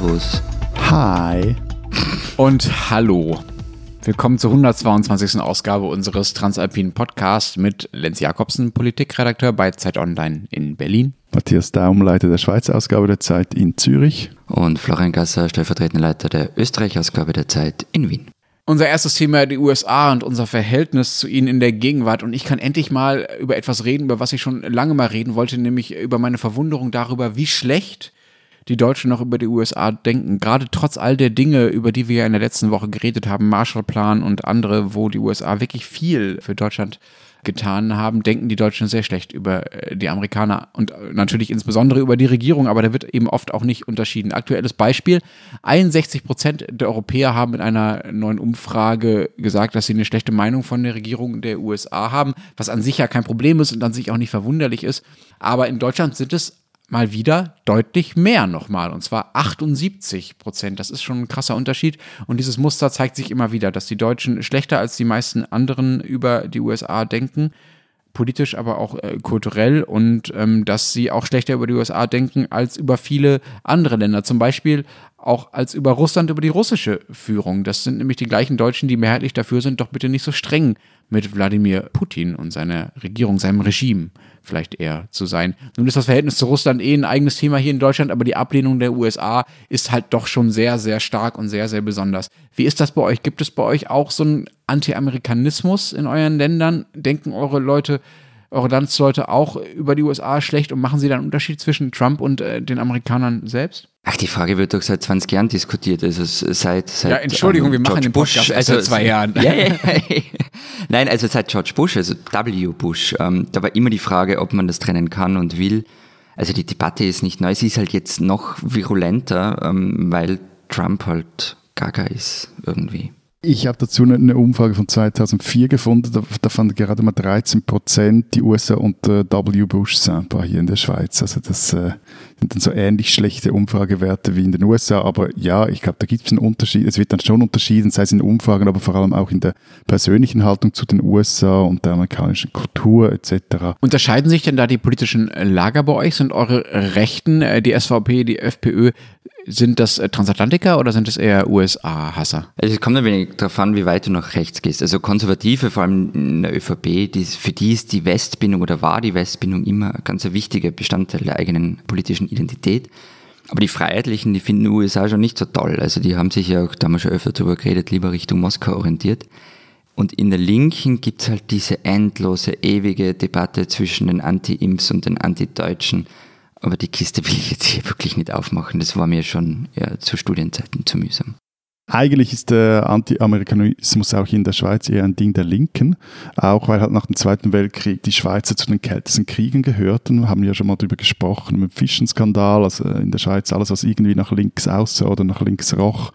Servus. Hi. Und hallo. Willkommen zur 122. Ausgabe unseres Transalpinen Podcasts mit Lenz Jakobsen, Politikredakteur bei Zeit Online in Berlin. Matthias Daum, Leiter der Schweizer Ausgabe der Zeit in Zürich. Und Florian Gasser, stellvertretender Leiter der Österreich-Ausgabe der Zeit in Wien. Unser erstes Thema die USA und unser Verhältnis zu ihnen in der Gegenwart. Und ich kann endlich mal über etwas reden, über was ich schon lange mal reden wollte, nämlich über meine Verwunderung darüber, wie schlecht die Deutschen noch über die USA denken. Gerade trotz all der Dinge, über die wir ja in der letzten Woche geredet haben, Marshallplan und andere, wo die USA wirklich viel für Deutschland getan haben, denken die Deutschen sehr schlecht über äh, die Amerikaner und äh, natürlich insbesondere über die Regierung, aber da wird eben oft auch nicht unterschieden. Aktuelles Beispiel, 61 Prozent der Europäer haben in einer neuen Umfrage gesagt, dass sie eine schlechte Meinung von der Regierung der USA haben, was an sich ja kein Problem ist und an sich auch nicht verwunderlich ist. Aber in Deutschland sind es mal wieder deutlich mehr nochmal, und zwar 78 Prozent. Das ist schon ein krasser Unterschied. Und dieses Muster zeigt sich immer wieder, dass die Deutschen schlechter als die meisten anderen über die USA denken, politisch, aber auch äh, kulturell, und ähm, dass sie auch schlechter über die USA denken als über viele andere Länder. Zum Beispiel auch als über Russland, über die russische Führung. Das sind nämlich die gleichen Deutschen, die mehrheitlich dafür sind, doch bitte nicht so streng mit Wladimir Putin und seiner Regierung, seinem Regime vielleicht eher zu sein. Nun ist das Verhältnis zu Russland eh ein eigenes Thema hier in Deutschland, aber die Ablehnung der USA ist halt doch schon sehr, sehr stark und sehr, sehr besonders. Wie ist das bei euch? Gibt es bei euch auch so einen Anti-Amerikanismus in euren Ländern? Denken eure Leute, eure Landsleute auch über die USA schlecht und machen sie dann einen Unterschied zwischen Trump und äh, den Amerikanern selbst? Ach, die Frage wird doch seit 20 Jahren diskutiert. Also seit, seit ja, Entschuldigung, um, wir machen den Podcast Bush, also, seit zwei Jahren. Ja, ja, Nein, also seit George Bush, also W. Bush, ähm, da war immer die Frage, ob man das trennen kann und will. Also die Debatte ist nicht neu, sie ist halt jetzt noch virulenter, ähm, weil Trump halt gaga ist irgendwie. Ich habe dazu eine Umfrage von 2004 gefunden, da, da fanden gerade mal 13 Prozent die USA unter W. Bush Sample hier in der Schweiz. Also das äh, sind dann so ähnlich schlechte Umfragewerte wie in den USA. Aber ja, ich glaube, da gibt es einen Unterschied. Es wird dann schon unterschieden, sei es in Umfragen, aber vor allem auch in der persönlichen Haltung zu den USA und der amerikanischen Kultur etc. Unterscheiden sich denn da die politischen Lager bei euch? Sind eure Rechten, äh, die SVP, die FPÖ, sind das äh, Transatlantiker oder sind es eher USA-Hasser? Also es kommt ein wenig darauf an, wie weit du nach rechts gehst. Also Konservative, vor allem in der ÖVP, die, für die ist die Westbindung oder war die Westbindung immer ein ganz wichtiger Bestandteil der eigenen politischen Identität. Aber die Freiheitlichen, die finden die USA schon nicht so toll. Also die haben sich ja auch damals schon öfter darüber geredet, lieber Richtung Moskau orientiert. Und in der Linken gibt es halt diese endlose, ewige Debatte zwischen den Anti-Imps und den Anti-Deutschen. Aber die Kiste will ich jetzt hier wirklich nicht aufmachen. Das war mir schon ja, zu Studienzeiten zu mühsam. Eigentlich ist der Anti-Amerikanismus auch in der Schweiz eher ein Ding der Linken, auch weil halt nach dem Zweiten Weltkrieg die Schweizer zu den kältesten Kriegen gehörten. Wir haben ja schon mal darüber gesprochen, mit dem Fischenskandal, also in der Schweiz alles, was irgendwie nach links aussah oder nach links roch,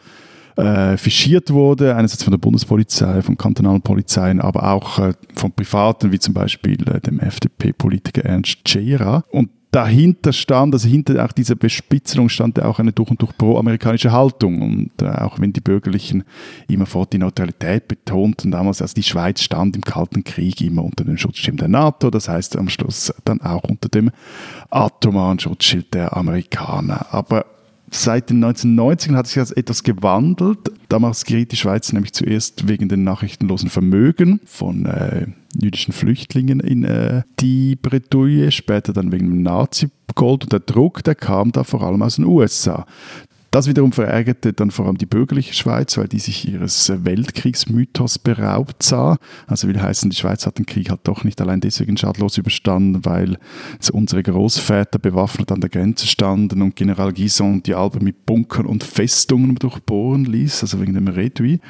äh, fischiert wurde, einerseits von der Bundespolizei, von kantonalen Polizeien, aber auch äh, von Privaten, wie zum Beispiel äh, dem FDP-Politiker Ernst Scherer. Und dahinter stand, also hinter auch dieser Bespitzelung stand auch eine durch und durch pro-amerikanische Haltung. Und äh, auch wenn die Bürgerlichen immerfort die Neutralität betonten, damals, also die Schweiz stand im Kalten Krieg immer unter dem Schutzschirm der NATO, das heißt am Schluss dann auch unter dem atomaren Schutzschild der Amerikaner. Aber seit den 1990ern hat sich das etwas gewandelt. Damals geriet die Schweiz nämlich zuerst wegen den nachrichtenlosen Vermögen von äh, jüdischen Flüchtlingen in äh, die Bretouille, später dann wegen dem Nazi-Gold und der Druck, der kam da vor allem aus den USA. Das wiederum verärgerte dann vor allem die bürgerliche Schweiz, weil die sich ihres Weltkriegsmythos beraubt sah. Also will heißen, die Schweiz hat den Krieg halt doch nicht allein deswegen schadlos überstanden, weil unsere Großväter bewaffnet an der Grenze standen und General Guison die Alpen mit Bunkern und Festungen durchbohren ließ, also wegen dem Redui.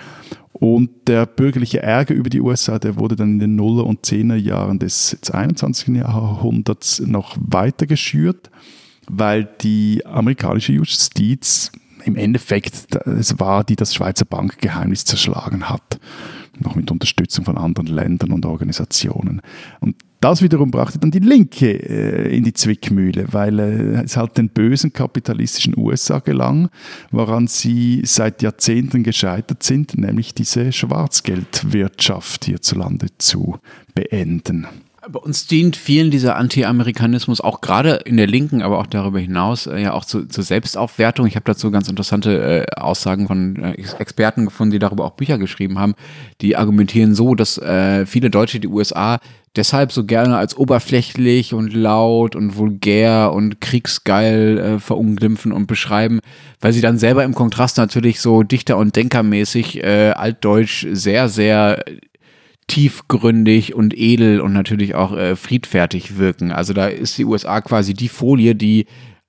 Und der bürgerliche Ärger über die USA, der wurde dann in den Nuller- und Zehner Jahren des 21. Jahrhunderts noch weiter geschürt weil die amerikanische Justiz im Endeffekt es war, die das Schweizer Bankgeheimnis zerschlagen hat. Noch mit Unterstützung von anderen Ländern und Organisationen. Und das wiederum brachte dann die Linke äh, in die Zwickmühle, weil äh, es halt den bösen kapitalistischen USA gelang, woran sie seit Jahrzehnten gescheitert sind, nämlich diese Schwarzgeldwirtschaft hierzulande zu beenden. Bei uns dient vielen dieser Anti-Amerikanismus auch gerade in der Linken, aber auch darüber hinaus äh, ja auch zu, zur Selbstaufwertung. Ich habe dazu ganz interessante äh, Aussagen von äh, Experten gefunden, die darüber auch Bücher geschrieben haben. Die argumentieren so, dass äh, viele Deutsche die USA deshalb so gerne als oberflächlich und laut und vulgär und kriegsgeil äh, verunglimpfen und beschreiben, weil sie dann selber im Kontrast natürlich so dichter- und denkermäßig äh, altdeutsch sehr, sehr tiefgründig und edel und natürlich auch äh, friedfertig wirken. Also da ist die USA quasi die Folie, die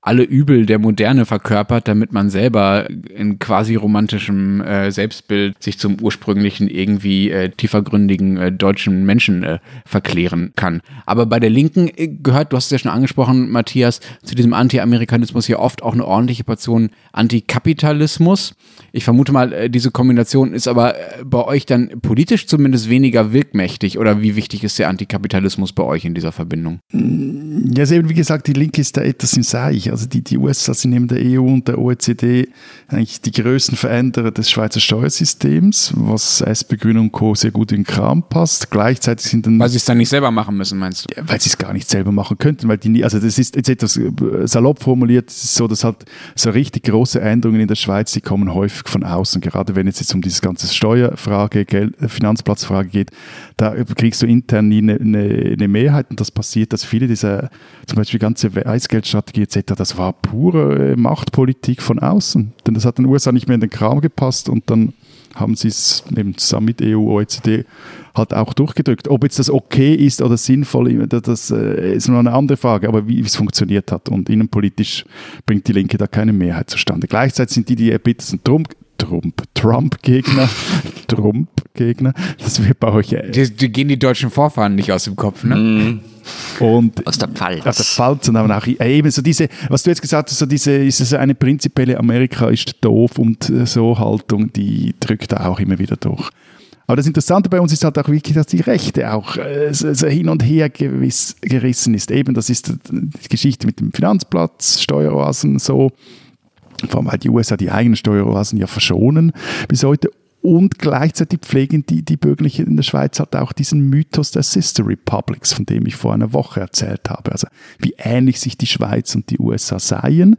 alle Übel der Moderne verkörpert, damit man selber in quasi romantischem äh, Selbstbild sich zum ursprünglichen irgendwie äh, tiefergründigen äh, deutschen Menschen äh, verklären kann. Aber bei der Linken äh, gehört, du hast es ja schon angesprochen, Matthias, zu diesem Anti-Amerikanismus hier oft auch eine ordentliche Portion Antikapitalismus. Ich vermute mal, äh, diese Kombination ist aber bei euch dann politisch zumindest weniger wirkmächtig. Oder wie wichtig ist der Antikapitalismus bei euch in dieser Verbindung? Ja, eben, wie gesagt, die Linke ist da etwas im Seich. Also die, die USA sind neben der EU und der OECD eigentlich die größten Veränderer des Schweizer Steuersystems, was SP-Grüne und Co. sehr gut in den Kram passt. Gleichzeitig sind dann... Weil sie es dann nicht selber machen müssen, meinst du? Ja, weil sie es gar nicht selber machen könnten, weil die, also das ist jetzt etwas äh, salopp formuliert, so, dass halt so richtig große Änderungen in der Schweiz, die kommen häufig von außen, gerade wenn es jetzt um diese ganze Steuerfrage, Geld, Finanzplatzfrage geht, da kriegst du intern nie eine, eine, eine Mehrheit und das passiert, dass viele dieser, zum Beispiel die ganze Weißgeldstrategie etc., das war pure äh, Machtpolitik von außen. Denn das hat den USA nicht mehr in den Kram gepasst und dann haben sie es eben zusammen mit EU, OECD halt auch durchgedrückt. Ob jetzt das okay ist oder sinnvoll, das äh, ist noch eine andere Frage, aber wie es funktioniert hat. Und innenpolitisch bringt die Linke da keine Mehrheit zustande. Gleichzeitig sind die, die erbittersten Trump, Trump, Trump-Gegner, Trump-Gegner, das wird bei euch... Äh, die, die, gehen die deutschen Vorfahren nicht aus dem Kopf, ne? Mm. Und aus der Pfalz. Aus der Pfalz und auch eben so diese, was du jetzt gesagt hast, so diese, ist es eine prinzipielle Amerika ist doof und äh, so Haltung, die drückt da auch immer wieder durch. Aber das Interessante bei uns ist halt auch wirklich, dass die Rechte auch äh, so hin und her gewiss, gerissen ist. Eben, das ist die Geschichte mit dem Finanzplatz, Steueroasen so. Vor allem, weil die USA die eigenen Steueroasen ja verschonen bis heute. Und gleichzeitig pflegen die, die Bürgerlichen in der Schweiz halt auch diesen Mythos der Sister Republics, von dem ich vor einer Woche erzählt habe. Also wie ähnlich sich die Schweiz und die USA seien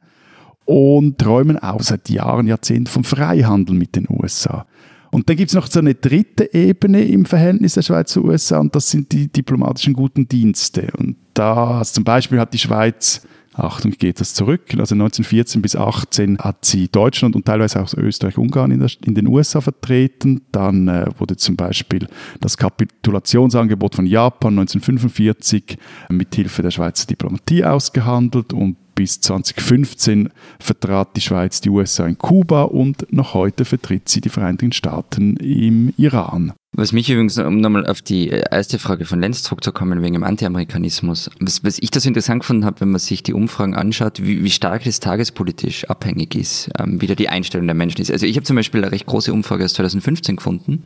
und träumen auch seit Jahren, Jahrzehnten vom Freihandel mit den USA. Und dann gibt es noch so eine dritte Ebene im Verhältnis der Schweiz zu USA und das sind die diplomatischen guten Dienste. Und da zum Beispiel hat die Schweiz Achtung, geht das zurück. Also 1914 bis 18 hat sie Deutschland und teilweise auch Österreich-Ungarn in, in, den USA vertreten. Dann äh, wurde zum Beispiel das Kapitulationsangebot von Japan 1945 mit Hilfe der Schweizer Diplomatie ausgehandelt und bis 2015 vertrat die Schweiz die USA in Kuba und noch heute vertritt sie die Vereinigten Staaten im Iran. Was mich übrigens, um nochmal auf die erste Frage von Lenz zurückzukommen, wegen dem Anti-Amerikanismus, was, was ich das interessant gefunden habe, wenn man sich die Umfragen anschaut, wie, wie stark das tagespolitisch abhängig ist, ähm, wie da die Einstellung der Menschen ist. Also ich habe zum Beispiel eine recht große Umfrage aus 2015 gefunden,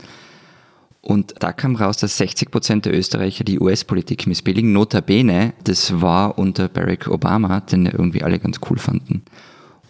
und da kam raus, dass 60 Prozent der Österreicher die US-Politik missbilligen. Notabene, das war unter Barack Obama, den irgendwie alle ganz cool fanden.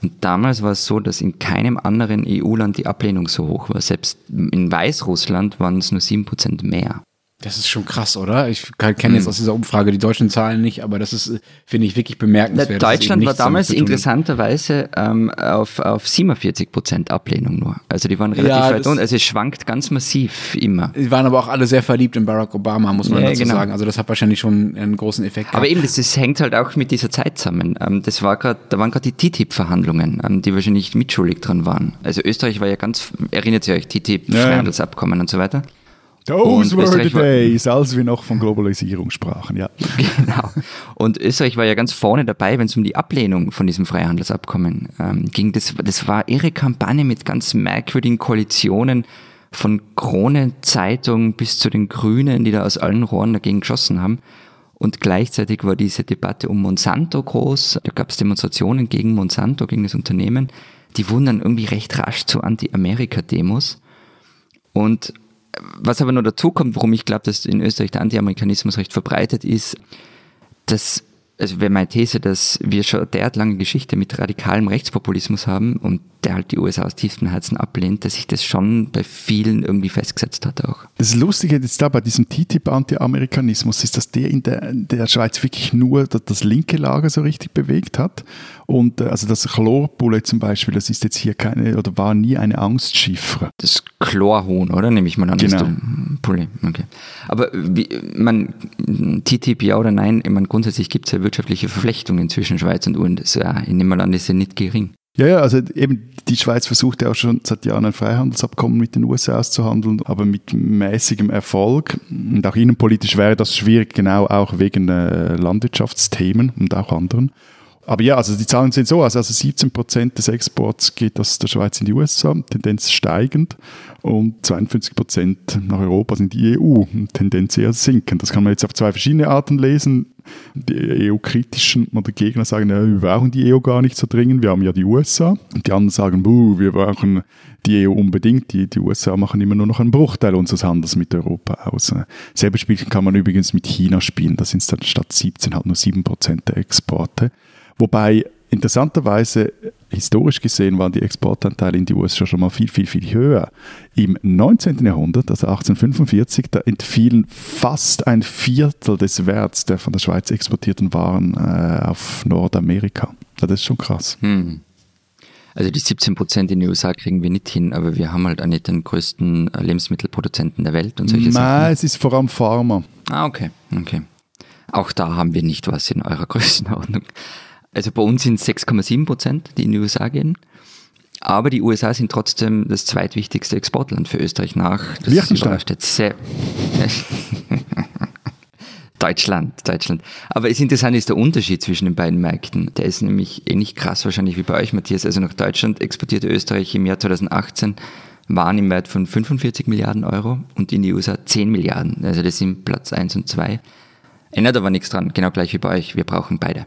Und damals war es so, dass in keinem anderen EU-Land die Ablehnung so hoch war. Selbst in Weißrussland waren es nur 7 Prozent mehr. Das ist schon krass, oder? Ich kenne jetzt hm. aus dieser Umfrage die deutschen Zahlen nicht, aber das ist, finde ich, wirklich bemerkenswert. Deutschland war damals interessanterweise ähm, auf, auf 47 Prozent Ablehnung nur. Also die waren relativ ja, weit unten. Also es schwankt ganz massiv immer. Die waren aber auch alle sehr verliebt in Barack Obama, muss man ja, dazu genau. sagen. Also das hat wahrscheinlich schon einen großen Effekt gehabt. Aber eben, das, das hängt halt auch mit dieser Zeit zusammen. Ähm, das war grad, da waren gerade die TTIP-Verhandlungen, ähm, die wahrscheinlich mitschuldig dran waren. Also Österreich war ja ganz, erinnert ihr euch, TTIP, ja. Freihandelsabkommen und so weiter. Those were the days, als wir noch von Globalisierung sprachen, ja. Genau. Und Österreich war ja ganz vorne dabei, wenn es um die Ablehnung von diesem Freihandelsabkommen ähm, ging. Das, das war ihre Kampagne mit ganz merkwürdigen Koalitionen von Krone Zeitung bis zu den Grünen, die da aus allen Rohren dagegen geschossen haben. Und gleichzeitig war diese Debatte um Monsanto groß. Da gab es Demonstrationen gegen Monsanto, gegen das Unternehmen. Die wurden dann irgendwie recht rasch zu Anti-Amerika-Demos. Und was aber noch dazu kommt, warum ich glaube, dass in Österreich der Anti-Amerikanismus recht verbreitet ist, dass, also wäre meine These, dass wir schon eine derart lange Geschichte mit radikalem Rechtspopulismus haben und der halt die USA aus tiefstem Herzen ablehnt, dass sich das schon bei vielen irgendwie festgesetzt hat auch. Das Lustige jetzt da bei diesem TTIP-Anti-Amerikanismus ist, dass der in der, der Schweiz wirklich nur das, das, linke Lager so richtig bewegt hat. Und äh, also das Chlorbulle zum Beispiel, das ist jetzt hier keine oder war nie eine Angstchiffre. Das Chlorhuhn, oder? Nehme ich mal an. Genau. Pulli. Okay. Aber wie, man, TTIP ja oder nein, ich meine, grundsätzlich gibt es ja wirtschaftliche Verflechtungen zwischen Schweiz und USA. Ich nehme mal an, ist ja nicht gering. Ja, ja, also eben die Schweiz versucht ja auch schon seit Jahren ein Freihandelsabkommen mit den USA auszuhandeln, aber mit mäßigem Erfolg. Und auch innenpolitisch wäre das schwierig, genau auch wegen äh, Landwirtschaftsthemen und auch anderen. Aber ja, also die Zahlen sind so, also, also 17 Prozent des Exports geht aus der Schweiz in die USA, Tendenz steigend, und 52 Prozent nach Europa sind die EU, Tendenz eher sinkend. Das kann man jetzt auf zwei verschiedene Arten lesen. Die EU-kritischen oder Gegner sagen, ja, wir brauchen die EU gar nicht so dringend, wir haben ja die USA. Und die anderen sagen, buh, wir brauchen die EU unbedingt. Die, die USA machen immer nur noch einen Bruchteil unseres Handels mit Europa aus. Selbe Spiel kann man übrigens mit China spielen. Da sind es dann statt 17 halt nur 7 Prozent der Exporte. Wobei interessanterweise, historisch gesehen, waren die Exportanteile in die USA schon mal viel, viel, viel höher. Im 19. Jahrhundert, also 1845, da entfielen fast ein Viertel des Werts der von der Schweiz exportierten Waren äh, auf Nordamerika. Das ist schon krass. Hm. Also die 17 Prozent in den USA kriegen wir nicht hin, aber wir haben halt auch nicht den größten Lebensmittelproduzenten der Welt und solche Nein, Sachen. Nein, es ist vor allem Pharma. Ah, okay, okay. Auch da haben wir nicht was in eurer Größenordnung. Also bei uns sind es 6,7 Prozent, die in die USA gehen. Aber die USA sind trotzdem das zweitwichtigste Exportland für Österreich nach. Das Liechtenstein. Sehr Deutschland, Deutschland. Aber das Interessante ist der Unterschied zwischen den beiden Märkten. Der ist nämlich ähnlich krass wahrscheinlich wie bei euch, Matthias. Also nach Deutschland exportierte Österreich im Jahr 2018 waren im Wert von 45 Milliarden Euro und in die USA 10 Milliarden. Also das sind Platz 1 und 2. Ändert aber nichts dran, genau gleich wie bei euch. Wir brauchen beide.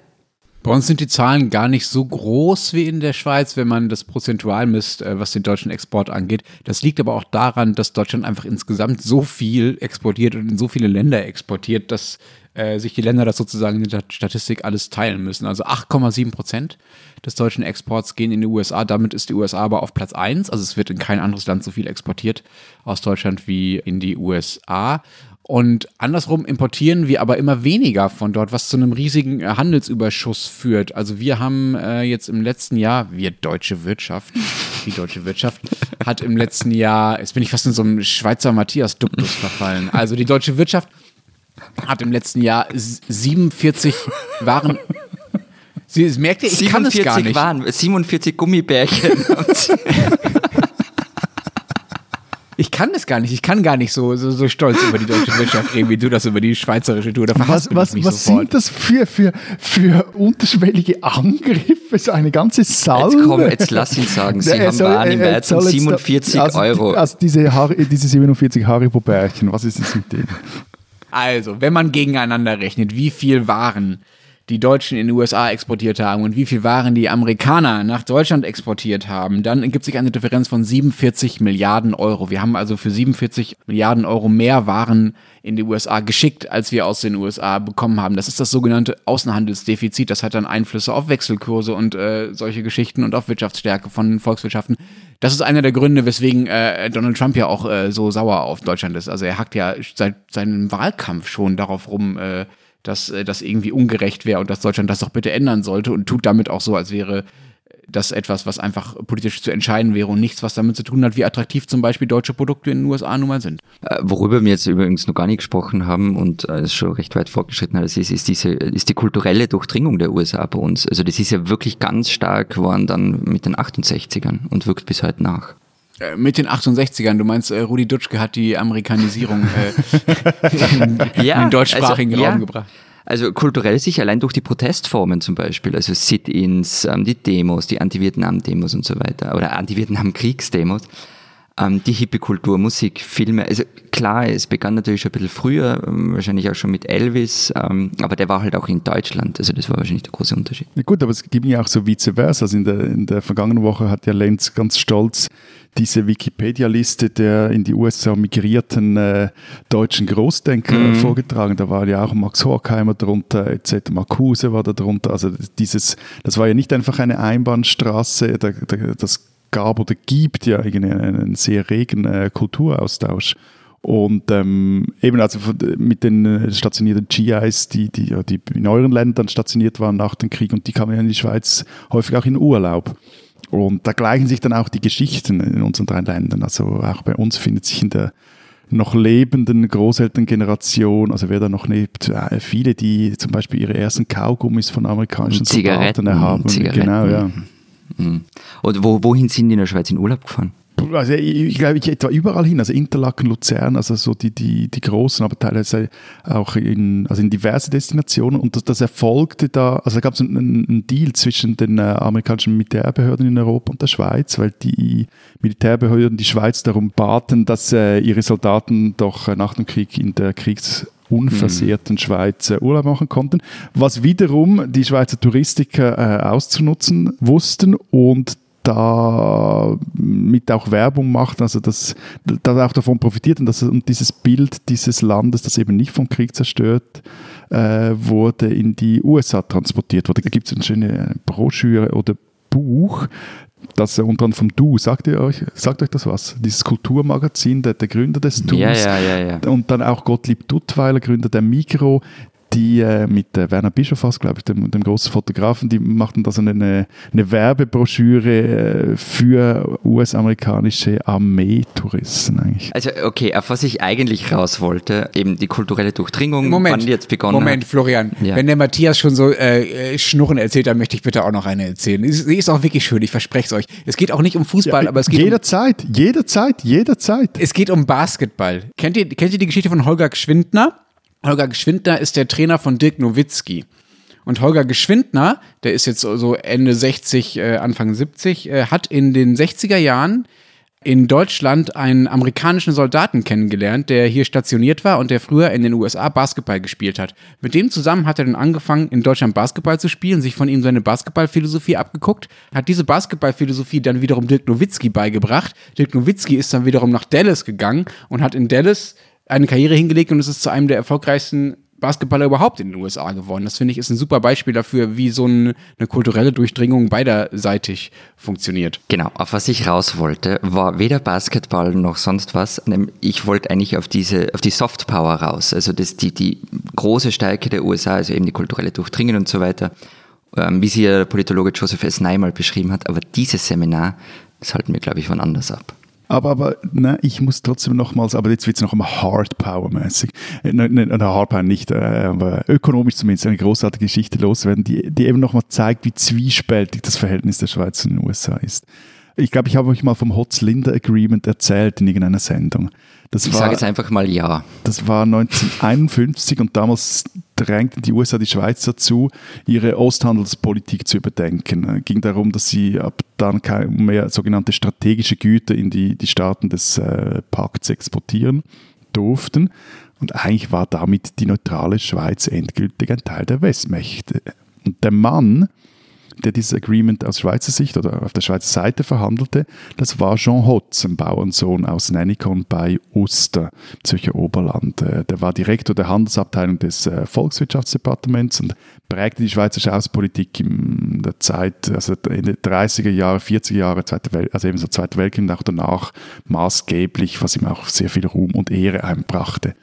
Bei uns sind die Zahlen gar nicht so groß wie in der Schweiz, wenn man das prozentual misst, äh, was den deutschen Export angeht. Das liegt aber auch daran, dass Deutschland einfach insgesamt so viel exportiert und in so viele Länder exportiert, dass äh, sich die Länder das sozusagen in der Statistik alles teilen müssen. Also 8,7 Prozent des deutschen Exports gehen in die USA. Damit ist die USA aber auf Platz 1. Also es wird in kein anderes Land so viel exportiert aus Deutschland wie in die USA. Und andersrum importieren wir aber immer weniger von dort, was zu einem riesigen äh, Handelsüberschuss führt. Also wir haben äh, jetzt im letzten Jahr, wir deutsche Wirtschaft, die deutsche Wirtschaft, hat im letzten Jahr, jetzt bin ich fast in so einem Schweizer Matthias-Duktus verfallen. Also die deutsche Wirtschaft hat im letzten Jahr 47 Waren. Sie merkt ihr, ich kann es gar nicht. Waren, 47 Gummibärchen. Ich kann das gar nicht. Ich kann gar nicht so, so, so stolz über die deutsche Wirtschaft reden, wie du das über die schweizerische tust. Da was was, was sind das für, für, für unterschwellige Angriffe? So eine ganze Salve? Jetzt komm, jetzt lass ihn sagen. Sie haben soll, Waren im Wert von 47 also, Euro. Also diese, diese 47 Haribo-Bärchen, was ist das mit denen? Also, wenn man gegeneinander rechnet, wie viel Waren die Deutschen in die USA exportiert haben und wie viel Waren die Amerikaner nach Deutschland exportiert haben, dann ergibt sich eine Differenz von 47 Milliarden Euro. Wir haben also für 47 Milliarden Euro mehr Waren in die USA geschickt, als wir aus den USA bekommen haben. Das ist das sogenannte Außenhandelsdefizit. Das hat dann Einflüsse auf Wechselkurse und äh, solche Geschichten und auf Wirtschaftsstärke von Volkswirtschaften. Das ist einer der Gründe, weswegen äh, Donald Trump ja auch äh, so sauer auf Deutschland ist. Also er hackt ja seit seinem Wahlkampf schon darauf rum, äh, dass äh, das irgendwie ungerecht wäre und dass Deutschland das doch bitte ändern sollte und tut damit auch so, als wäre das etwas, was einfach politisch zu entscheiden wäre und nichts, was damit zu tun hat, wie attraktiv zum Beispiel deutsche Produkte in den USA nun mal sind. Äh, worüber wir jetzt übrigens noch gar nicht gesprochen haben und es äh, schon recht weit fortgeschritten ist, ist, ist, diese, ist die kulturelle Durchdringung der USA bei uns. Also das ist ja wirklich ganz stark geworden dann mit den 68ern und wirkt bis heute nach. Äh, mit den 68ern, du meinst, äh, Rudi Dutschke hat die Amerikanisierung äh, in, ja, in den deutschsprachigen also, Raum ja. gebracht. Also kulturell sicher allein durch die Protestformen zum Beispiel, also Sit-ins, ähm, die Demos, die Anti-Vietnam-Demos und so weiter oder Anti-Vietnam-Kriegsdemos, ähm, die Hippie-Kultur, Musik, Filme. Also klar, es begann natürlich schon ein bisschen früher, ähm, wahrscheinlich auch schon mit Elvis, ähm, aber der war halt auch in Deutschland, also das war wahrscheinlich der große Unterschied. Ja gut, aber es gibt ja auch so vice versa. Also in der, in der vergangenen Woche hat ja Lenz ganz stolz diese Wikipedia-Liste der in die USA migrierten äh, deutschen Großdenker mhm. vorgetragen. Da war ja auch Max Horkheimer drunter, etc. Marcuse war da drunter. Also dieses, das war ja nicht einfach eine Einbahnstraße, da, da, das gab oder gibt ja einen sehr regen äh, Kulturaustausch. Und ähm, eben also mit den äh, stationierten GIs, die, die, die in euren Ländern stationiert waren nach dem Krieg und die kamen ja in die Schweiz häufig auch in Urlaub. Und da gleichen sich dann auch die Geschichten in unseren drei Ländern. Also auch bei uns findet sich in der noch lebenden Großelterngeneration, also wer da noch lebt, äh, viele, die zum Beispiel ihre ersten Kaugummis von amerikanischen Zigaretten, Soldaten haben. Zigaretten. Genau, ja. Mhm. Und wo, wohin sind die in der Schweiz in Urlaub gefahren? Also ich, glaube, ich etwa überall hin, also Interlaken, Luzern, also so die, die, die großen, aber teilweise auch in, also in diverse Destinationen. Und das, das erfolgte da, also da gab es einen, einen Deal zwischen den äh, amerikanischen Militärbehörden in Europa und der Schweiz, weil die Militärbehörden die Schweiz darum baten, dass äh, ihre Soldaten doch äh, nach dem Krieg in der Kriegs unversehrten Schweiz äh, Urlaub machen konnten, was wiederum die Schweizer Touristiker äh, auszunutzen wussten und da mit auch Werbung macht, also dass da auch davon profitiert und, dass, und dieses Bild dieses Landes, das eben nicht vom Krieg zerstört äh, wurde, in die USA transportiert wurde. Da gibt es eine schöne Broschüre oder Buch, das unter anderem vom Du, sagt ihr euch, sagt euch das was? Dieses Kulturmagazin, der, der Gründer des Dus Ja, ja, ja, ja. und dann auch Gottlieb Duttweiler, Gründer der Migro, die äh, mit äh, Werner Bischof, glaube ich, dem, dem großen Fotografen, die machten da so eine, eine Werbebroschüre äh, für US-amerikanische Armeetouristen eigentlich. Also okay, auf was ich eigentlich raus wollte, eben die kulturelle Durchdringung, Moment, wann die jetzt begonnen Moment, hat. Florian. Ja. Wenn der Matthias schon so äh, äh, Schnurren erzählt, dann möchte ich bitte auch noch eine erzählen. Sie ist auch wirklich schön, ich verspreche es euch. Es geht auch nicht um Fußball, aber es geht um, jederzeit, jederzeit, jederzeit. es geht um Basketball. Kennt ihr, kennt ihr die Geschichte von Holger Geschwindner? Holger Geschwindner ist der Trainer von Dirk Nowitzki. Und Holger Geschwindner, der ist jetzt so Ende 60, äh, Anfang 70, äh, hat in den 60er Jahren in Deutschland einen amerikanischen Soldaten kennengelernt, der hier stationiert war und der früher in den USA Basketball gespielt hat. Mit dem zusammen hat er dann angefangen, in Deutschland Basketball zu spielen, sich von ihm seine Basketballphilosophie abgeguckt, hat diese Basketballphilosophie dann wiederum Dirk Nowitzki beigebracht. Dirk Nowitzki ist dann wiederum nach Dallas gegangen und hat in Dallas eine Karriere hingelegt und es ist zu einem der erfolgreichsten Basketballer überhaupt in den USA geworden. Das finde ich ist ein super Beispiel dafür, wie so eine, eine kulturelle Durchdringung beiderseitig funktioniert. Genau, auf was ich raus wollte, war weder Basketball noch sonst was. Ich wollte eigentlich auf diese, auf die Soft Power raus. Also das, die, die große Stärke der USA, also eben die kulturelle Durchdringung und so weiter, ähm, wie sie ja der Politologe Joseph S. Nye mal beschrieben hat. Aber dieses Seminar, das halten wir, glaube ich, von anders ab. Aber, aber ne, ich muss trotzdem nochmals, aber jetzt wird es noch einmal Hard Power mäßig. Äh, Ne, ne, ne, Hard Power nicht, äh, aber ökonomisch zumindest eine großartige Geschichte loswerden, die, die eben nochmal zeigt, wie zwiespältig das Verhältnis der Schweiz zu den USA ist. Ich glaube, ich habe euch mal vom Hotz-Linder Agreement erzählt in irgendeiner Sendung. Das Ich war, sage jetzt einfach mal ja. das war 1951 und damals drängten die USA die Schweiz dazu, ihre Osthandelspolitik zu überdenken. Es ging darum, dass sie ab dann kein mehr sogenannte strategische Güter in die, die Staaten des äh, Pakts exportieren durften. Und eigentlich war damit die neutrale Schweiz endgültig ein Teil der Westmächte. Und der Mann, der dieses Agreement aus Schweizer Sicht oder auf der Schweizer Seite verhandelte, das war Jean Hotz, ein Bauernsohn aus Nennikon bei Uster, Zürcher Oberland. Äh, Der war Direktor der Handelsabteilung des äh, Volkswirtschaftsdepartements und prägte die schweizerische Außenpolitik in der Zeit, also in den 30er Jahre, 40er Jahre, also eben so Zweiter Weltkrieg und auch danach maßgeblich, was ihm auch sehr viel Ruhm und Ehre einbrachte.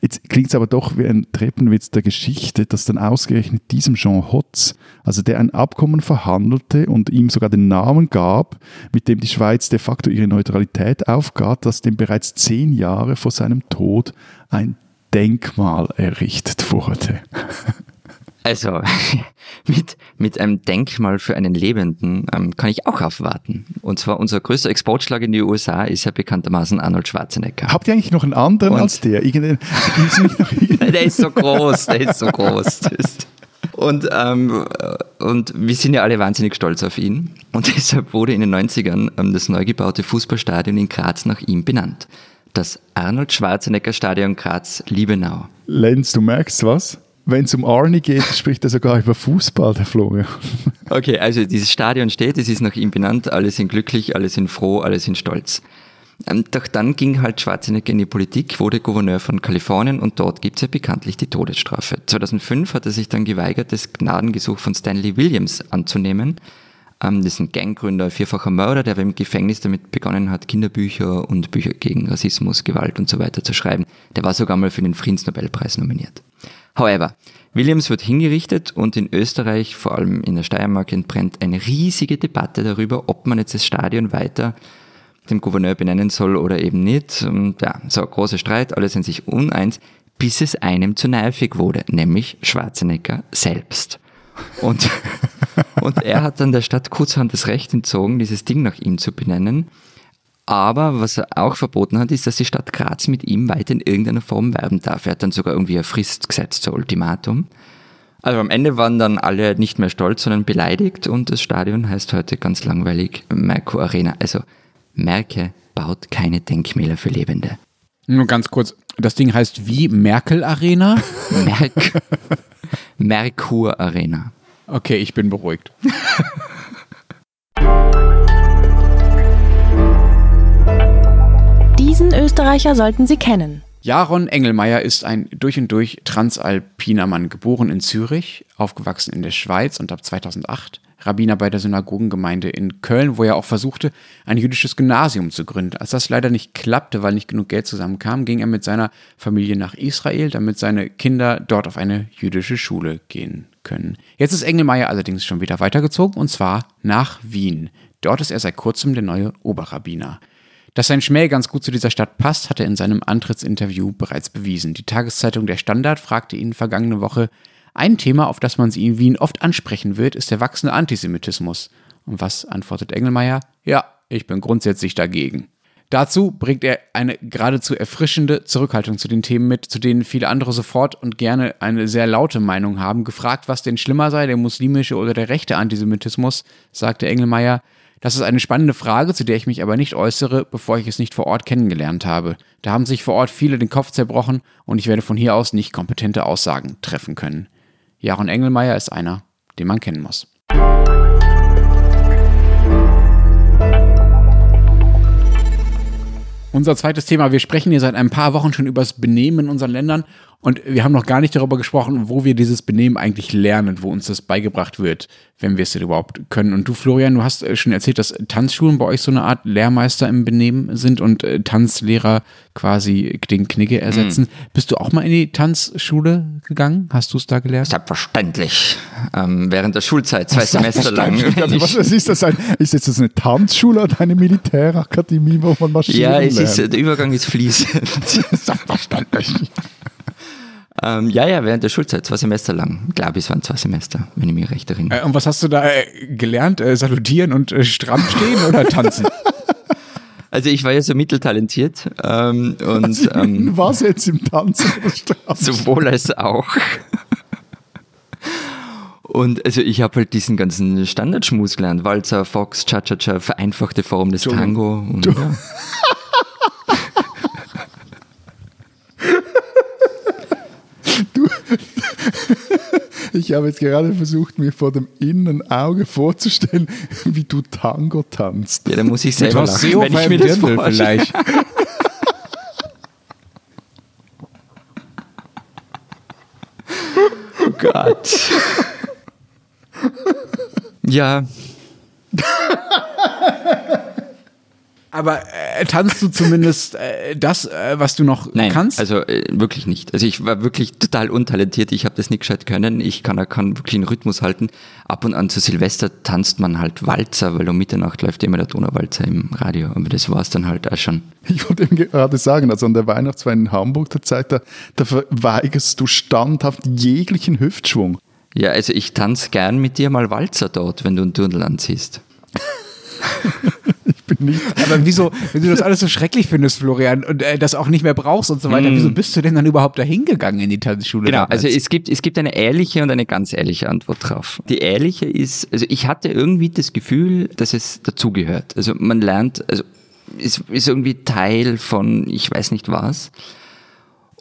Jetzt klingt es aber doch wie ein Treppenwitz der Geschichte, dass dann ausgerechnet diesem Jean Hotz, also der ein Abkommen verhandelte und ihm sogar den Namen gab, mit dem die Schweiz de facto ihre Neutralität aufgab, dass dem bereits zehn Jahre vor seinem Tod ein Denkmal errichtet wurde. Also, mit, mit einem Denkmal für einen Lebenden ähm, kann ich auch aufwarten. Und zwar unser größter Exportschlag in die USA ist ja bekanntermaßen Arnold Schwarzenegger. Habt ihr eigentlich noch einen anderen Und- als der? Irgendeinen? Der ist so groß, der ist so groß. Und, ähm, und wir sind ja alle wahnsinnig stolz auf ihn. Und deshalb wurde in den 90ern ähm, das neu gebaute Fußballstadion in Graz nach ihm benannt. Das Arnold Schwarzenegger Stadion Graz-Liebenau. Lenz, du merkst was? Wenn es um Arnie geht, spricht er sogar über Fußball, der Florian. Okay, also dieses Stadion steht, es ist nach ihm benannt, alle sind glücklich, alle sind froh, alle sind stolz. Ähm, Doch dann ging halt Schwarzenegger in die Politik, wurde Gouverneur von Kalifornien und dort gibt es ja bekanntlich die Todesstrafe. 2005 hat er sich dann geweigert, das Gnadengesuch von Stanley Williams anzunehmen, Ähm, das ist ein Ganggründer, vierfacher Mörder, der im Gefängnis damit begonnen hat, Kinderbücher und Bücher gegen Rassismus, Gewalt und so weiter zu schreiben. Der war sogar mal für den Friedensnobelpreis nominiert. However, Williams wird hingerichtet und in Österreich, vor allem in der Steiermark, entbrennt eine riesige Debatte darüber, ob man jetzt das Stadion weiter dem Gouverneur benennen soll oder eben nicht. Und ja, so großer Streit, alle sind sich uneins, bis es einem zu nervig wurde, nämlich Schwarzenegger selbst. Und, und er hat dann der Stadt kurzhand das Recht entzogen, dieses Ding nach ihm zu benennen. Aber was er auch verboten hat, ist, dass die Stadt Graz mit ihm weiter in irgendeiner Form werben darf. Er hat dann sogar irgendwie eine Frist gesetzt zur Ultimatum. Also am Ende waren dann alle nicht mehr stolz, sondern beleidigt und das Stadion heißt heute ganz langweilig Merkur Arena. Also Merke baut keine Denkmäler für Lebende. Nur ganz kurz, das Ding heißt wie Merkel Arena? Merk Merkur Arena. Okay, ich bin beruhigt. Diesen Österreicher sollten Sie kennen. Jaron Engelmeier ist ein durch und durch transalpiner Mann, geboren in Zürich, aufgewachsen in der Schweiz und ab 2008 Rabbiner bei der Synagogengemeinde in Köln, wo er auch versuchte, ein jüdisches Gymnasium zu gründen. Als das leider nicht klappte, weil nicht genug Geld zusammenkam, ging er mit seiner Familie nach Israel, damit seine Kinder dort auf eine jüdische Schule gehen können. Jetzt ist Engelmeier allerdings schon wieder weitergezogen und zwar nach Wien. Dort ist er seit kurzem der neue Oberrabbiner. Dass sein Schmäh ganz gut zu dieser Stadt passt, hat er in seinem Antrittsinterview bereits bewiesen. Die Tageszeitung Der Standard fragte ihn vergangene Woche, ein Thema, auf das man sie in Wien oft ansprechen wird, ist der wachsende Antisemitismus. Und was antwortet Engelmeier? Ja, ich bin grundsätzlich dagegen. Dazu bringt er eine geradezu erfrischende Zurückhaltung zu den Themen mit, zu denen viele andere sofort und gerne eine sehr laute Meinung haben. Gefragt, was denn schlimmer sei, der muslimische oder der rechte Antisemitismus, sagte Engelmeier, das ist eine spannende Frage, zu der ich mich aber nicht äußere, bevor ich es nicht vor Ort kennengelernt habe. Da haben sich vor Ort viele den Kopf zerbrochen und ich werde von hier aus nicht kompetente Aussagen treffen können. Jaron Engelmeier ist einer, den man kennen muss. Unser zweites Thema. Wir sprechen hier seit ein paar Wochen schon über das Benehmen in unseren Ländern und wir haben noch gar nicht darüber gesprochen, wo wir dieses Benehmen eigentlich lernen, wo uns das beigebracht wird, wenn wir es denn überhaupt können. Und du, Florian, du hast äh, schon erzählt, dass Tanzschulen bei euch so eine Art Lehrmeister im Benehmen sind und äh, Tanzlehrer quasi den Knigge ersetzen. Mhm. Bist du auch mal in die Tanzschule gegangen? Hast du es da gelernt? Selbstverständlich. Ähm, während der Schulzeit, zwei Semester lang. was ist das? Ein, ist jetzt das eine Tanzschule oder eine Militärakademie, wo man marschieren Ja, es lernt? ist, der Übergang ist fließend. Selbstverständlich. Ähm, ja, ja, während der Schulzeit, zwei Semester lang. Ich glaube, es waren zwei Semester, wenn ich mich recht erinnere. Äh, und was hast du da äh, gelernt? Äh, salutieren und äh, stramm stehen oder tanzen? Also ich war ja so mitteltalentiert. Ähm, und, also, ähm, was jetzt im Tanzen? Sowohl als auch. Und also ich habe halt diesen ganzen Standardschmus gelernt. Walzer, Fox, Cha-Cha-Cha, vereinfachte Form des Tango. Und, ja. Ich habe jetzt gerade versucht, mir vor dem inneren Auge vorzustellen, wie du Tango tanzt. Ja, da muss ich selber lachen, wenn ich mir das vorstelle. vielleicht. oh Gott. Ja. Aber äh, tanzt du zumindest äh, das, äh, was du noch Nein, kannst? Also äh, wirklich nicht. Also ich war wirklich total untalentiert. Ich habe das nicht gescheit können. Ich kann, kann wirklich einen Rhythmus halten. Ab und an zu Silvester tanzt man halt Walzer, weil um Mitternacht läuft immer der Donauwalzer im Radio. Aber das war es dann halt auch schon. Ich wollte eben gerade sagen, also an der Weihnachtsfeier in Hamburg der Zeit, da, da verweigerst du standhaft jeglichen Hüftschwung. Ja, also ich tanze gern mit dir mal Walzer dort, wenn du einen Dirndl anziehst. bin nicht. Aber wieso, wenn du das alles so schrecklich findest, Florian, und äh, das auch nicht mehr brauchst und so weiter, mm. wieso bist du denn dann überhaupt dahin gegangen in die Tanzschule? Genau, damals? also es gibt, es gibt eine ehrliche und eine ganz ehrliche Antwort drauf. Die ehrliche ist, also ich hatte irgendwie das Gefühl, dass es dazugehört. Also man lernt, also es ist irgendwie Teil von ich weiß nicht was.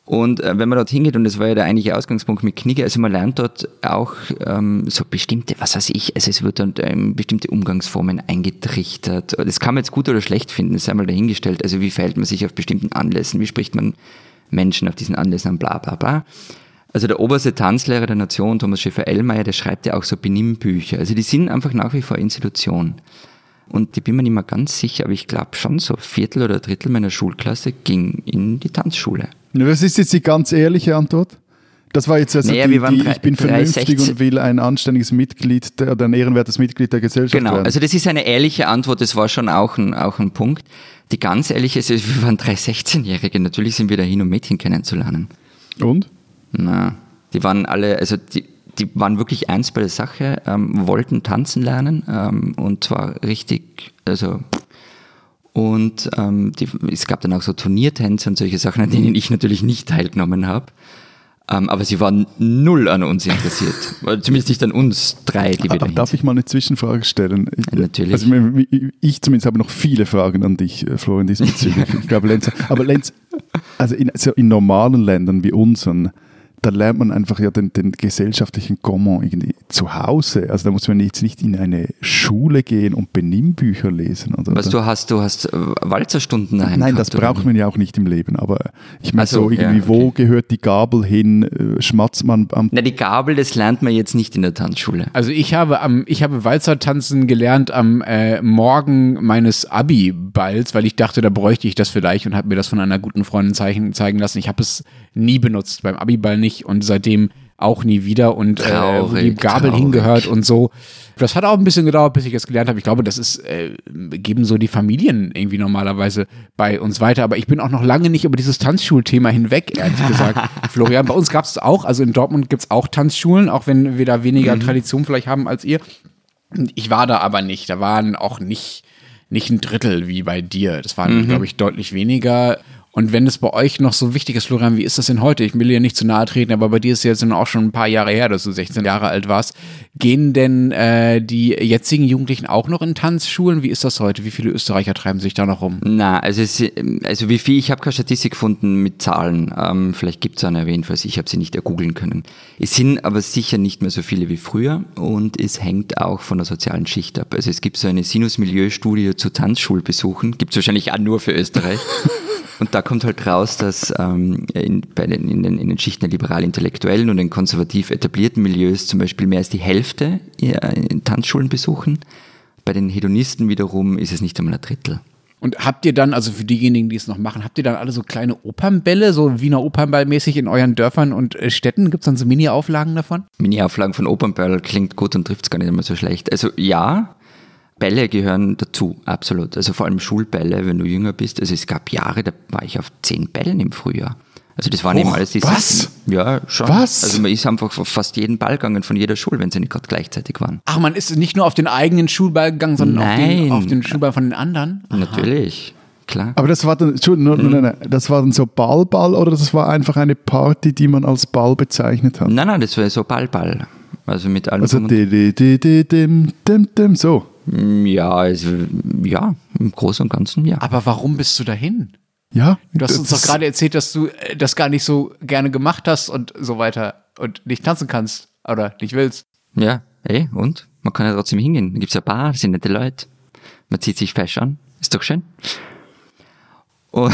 Und äh, wenn man dort hingeht, und das war ja der eigentliche Ausgangspunkt mit Knigge, also man lernt dort auch ähm, so bestimmte, was weiß ich, also es wird dann ähm, bestimmte Umgangsformen eingetrichtert. Das kann man jetzt gut oder schlecht finden, das sei mal dahingestellt. Also wie verhält man sich auf bestimmten Anlässen, wie spricht man Menschen auf diesen Anlässen an, bla bla bla. Also der oberste Tanzlehrer der Nation, Thomas Schäfer-Ellmeier, der schreibt ja auch so Benimmbücher. Also die sind einfach nach wie vor Institution. Und ich bin mir nicht mehr ganz sicher, aber ich glaube schon so Viertel oder Drittel meiner Schulklasse ging in die Tanzschule. Das ist jetzt die ganz ehrliche Antwort. Das war jetzt also Naja, die, die, drei- ich bin vernünftig 360. und will ein anständiges Mitglied der- oder ein ehrenwertes Mitglied der Gesellschaft Genau, werden. also das ist eine ehrliche Antwort, das war schon auch ein, auch ein Punkt. Die ganz ehrliche ist, wir waren drei 16-Jährige, natürlich sind wir dahin, um Mädchen kennenzulernen. und? Na, die waren alle, also die, die waren wirklich eins bei der Sache, ähm, wollten tanzen lernen ähm, und zwar richtig, also und ähm, die, es gab dann auch so Turniertänze und solche Sachen, an denen ich natürlich nicht teilgenommen habe. Ähm, aber sie waren null an uns interessiert. Zumindest nicht an uns drei, die wir darf ich mal eine Zwischenfrage stellen? Ich- natürlich. Also ich- zumindest habe noch viele Fragen an dich, äh, Florian, diesbezüglich. ich glaube, Lenz, aber Lenz, also in, so in normalen Ländern wie unseren, da lernt man einfach ja den, den gesellschaftlichen Comment irgendwie zu Hause. Also da muss man jetzt nicht in eine Schule gehen und Benimmbücher lesen. Oder, Was du hast, du hast äh, Walzerstunden daheim Nein, das braucht man ja auch nicht im Leben. Aber ich meine Ach so, irgendwie, ja, wo okay. gehört die Gabel hin? Äh, Schmatzt man am Na, die Gabel, das lernt man jetzt nicht in der Tanzschule. Also ich habe am, ich habe Walzer tanzen gelernt am äh, Morgen meines Abi-Balls, weil ich dachte, da bräuchte ich das vielleicht und habe mir das von einer guten Freundin zeigen, zeigen lassen. Ich habe es nie benutzt, beim Abi-Ball nicht und seitdem auch nie wieder und äh, wo die Traurig, Gabel traurig. hingehört und so. Das hat auch ein bisschen gedauert, bis ich es gelernt habe. Ich glaube, das ist, äh, geben so die Familien irgendwie normalerweise bei uns weiter. Aber ich bin auch noch lange nicht über dieses Tanzschulthema hinweg, ehrlich gesagt. Florian, bei uns gab es auch, also in Dortmund gibt es auch Tanzschulen, auch wenn wir da weniger Mhm. Tradition vielleicht haben als ihr. Ich war da aber nicht. Da waren auch nicht, nicht ein Drittel wie bei dir. Das waren, Mhm. glaube ich, deutlich weniger. Und wenn es bei euch noch so wichtig ist, Florian, wie ist das denn heute? Ich will dir nicht zu nahe treten, aber bei dir ist es jetzt auch schon ein paar Jahre her, dass du 16 Jahre alt warst. Gehen denn äh, die jetzigen Jugendlichen auch noch in Tanzschulen? Wie ist das heute? Wie viele Österreicher treiben sich da noch rum? Na, also, es, also wie viel, ich habe keine Statistik gefunden mit Zahlen. Ähm, vielleicht gibt es eine erwähnt, weil ich habe sie nicht ergoogeln können. Es sind aber sicher nicht mehr so viele wie früher und es hängt auch von der sozialen Schicht ab. Also es gibt so eine Sinus-Milieu-Studie zu Tanzschulbesuchen, gibt es wahrscheinlich auch nur für Österreich. Und da kommt halt raus, dass ähm, in, bei den, in, den, in den Schichten der liberal-intellektuellen und den konservativ etablierten Milieus zum Beispiel mehr als die Hälfte in Tanzschulen besuchen. Bei den Hedonisten wiederum ist es nicht einmal ein Drittel. Und habt ihr dann, also für diejenigen, die es noch machen, habt ihr dann alle so kleine Opernbälle, so Wiener Opernball-mäßig in euren Dörfern und äh, Städten? Gibt es dann so Mini-Auflagen davon? Mini-Auflagen von Opernball klingt gut und trifft es gar nicht immer so schlecht. Also ja, Bälle gehören dazu, absolut. Also vor allem Schulbälle, wenn du jünger bist. Also es gab Jahre, da war ich auf zehn Bällen im Frühjahr. Also das waren Hoch, eben alles die was? Ja, schon. Was? Also man ist einfach auf fast jeden Ball gegangen von jeder Schule, wenn sie nicht gerade gleichzeitig waren. Ach, man ist nicht nur auf den eigenen Schulball gegangen, sondern auf den, auf den Schulball von den anderen? Natürlich, klar. Aber das war dann, Entschuldigung, nein, nein, nein, das war dann so Ballball oder das war einfach eine Party, die man als Ball bezeichnet hat? Nein, nein, das war so Ball-Ball. Also mit allem. Also di, di, di, di, dim, dim, dim, so. Und- ja, also, ja, im Großen und Ganzen ja. Aber warum bist du dahin? Ja, Du hast das- uns doch gerade erzählt, dass du äh, das gar nicht so gerne gemacht hast und so weiter und nicht tanzen kannst oder nicht willst. Ja, ey, und? Man kann ja trotzdem hingehen. Da gibt's ja Bar, sind nette Leute. Man zieht sich fesch an. Ist doch schön. Oh,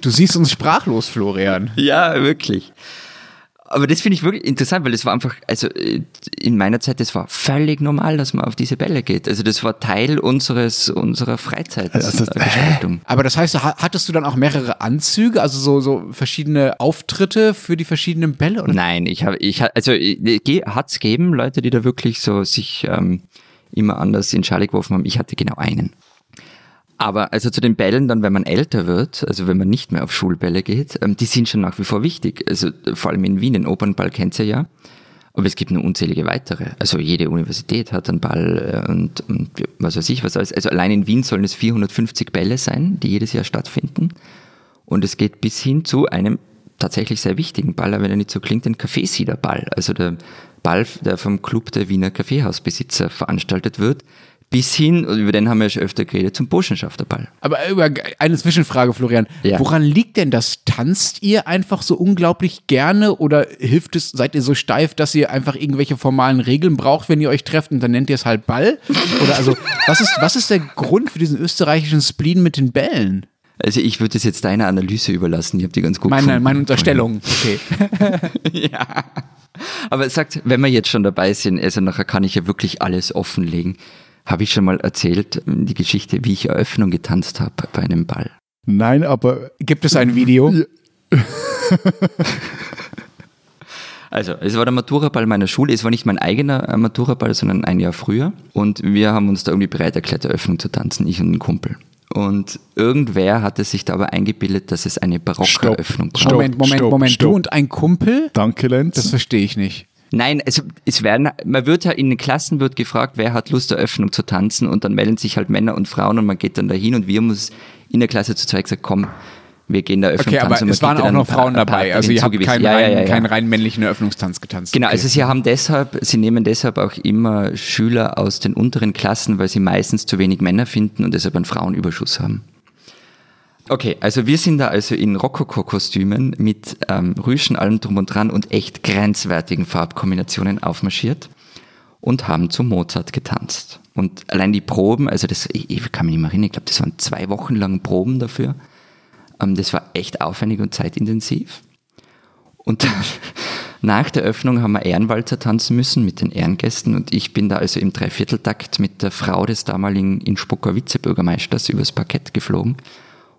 Du siehst uns sprachlos, Florian. ja, wirklich. Aber das finde ich wirklich interessant, weil das war einfach, also äh, in meiner Zeit, das war völlig normal, dass man auf diese Bälle geht. Also das war Teil unseres, unserer Freizeitgestaltung. Aber das heißt, ha- hattest du dann auch mehrere Anzüge, also so, so verschiedene Auftritte für die verschiedenen Bälle? Oder? Nein, ich habe, ich also äh, hat's gegeben, Leute, die da wirklich so sich ähm, immer anders in Schale geworfen haben. Ich hatte genau einen. Aber also zu den Bällen dann, wenn man älter wird, also wenn man nicht mehr auf Schulbälle geht, ähm, die sind schon nach wie vor wichtig. Also vor allem in Wien, den Opernball kennt ihr ja. Aber es gibt nur unzählige weitere. Also jede Universität hat einen Ball äh, und, und was weiß ich was alles. Also allein in Wien sollen es 450 Bälle sein, die jedes Jahr stattfinden. Und es geht bis hin zu einem tatsächlich sehr wichtigen Ball, aber wenn er nicht so klingt, den Kaffeesiederball. Also der Ball, der vom Club der Wiener Kaffeehausbesitzer veranstaltet wird, bis hin, und über den haben wir ja schon öfter geredet, zum Burschenschafterball. Aber über eine Zwischenfrage, Florian. Ja. Woran liegt denn das? Tanzt ihr einfach so unglaublich gerne oder hilft es, seid ihr so steif, dass ihr einfach irgendwelche formalen Regeln braucht, wenn ihr euch trefft und dann nennt ihr es halt Ball? Oder also, was ist, was ist der Grund für diesen österreichischen Spleen mit den Bällen? Also ich würde es jetzt deiner Analyse überlassen. Ich habe die ganz gut Meine, gefunden. meine Unterstellung. Okay. ja. Aber sagt, wenn wir jetzt schon dabei sind, also nachher kann ich ja wirklich alles offenlegen. Habe ich schon mal erzählt, die Geschichte, wie ich Eröffnung getanzt habe bei einem Ball. Nein, aber Gibt es ein Video? Ja. Also, es war der Maturaball meiner Schule. Es war nicht mein eigener äh, Maturaball, sondern ein Jahr früher. Und wir haben uns da irgendwie bereit erklärt, Eröffnung zu tanzen, ich und ein Kumpel. Und irgendwer hatte sich da aber eingebildet, dass es eine barocke Stopp. Eröffnung Stopp. Moment, Moment, stopp, Moment. stopp. Du und ein Kumpel? danke, Lenz. Das verstehe ich nicht. Nein, also es werden, man wird ja in den Klassen wird gefragt, wer hat Lust, Eröffnung zu tanzen und dann melden sich halt Männer und Frauen und man geht dann dahin und wir haben uns in der Klasse zu zweit gesagt, komm, wir gehen da Eröffnung Okay, aber und es waren auch noch Frauen dabei. Also ihr habt keinen, ja, rein, ja, ja. keinen rein männlichen Eröffnungstanz getanzt. Genau, okay. also sie haben deshalb, sie nehmen deshalb auch immer Schüler aus den unteren Klassen, weil sie meistens zu wenig Männer finden und deshalb einen Frauenüberschuss haben. Okay, also wir sind da also in Rokoko-Kostümen mit ähm, Rüschen, allem drum und dran und echt grenzwertigen Farbkombinationen aufmarschiert und haben zu Mozart getanzt. Und allein die Proben, also das, ich, ich kann mich nicht mehr erinnern, ich glaube, das waren zwei Wochen lang Proben dafür. Ähm, das war echt aufwendig und zeitintensiv. Und nach der Öffnung haben wir Ehrenwalzer tanzen müssen mit den Ehrengästen und ich bin da also im Dreivierteltakt mit der Frau des damaligen Innsbrucker Vizebürgermeisters übers Parkett geflogen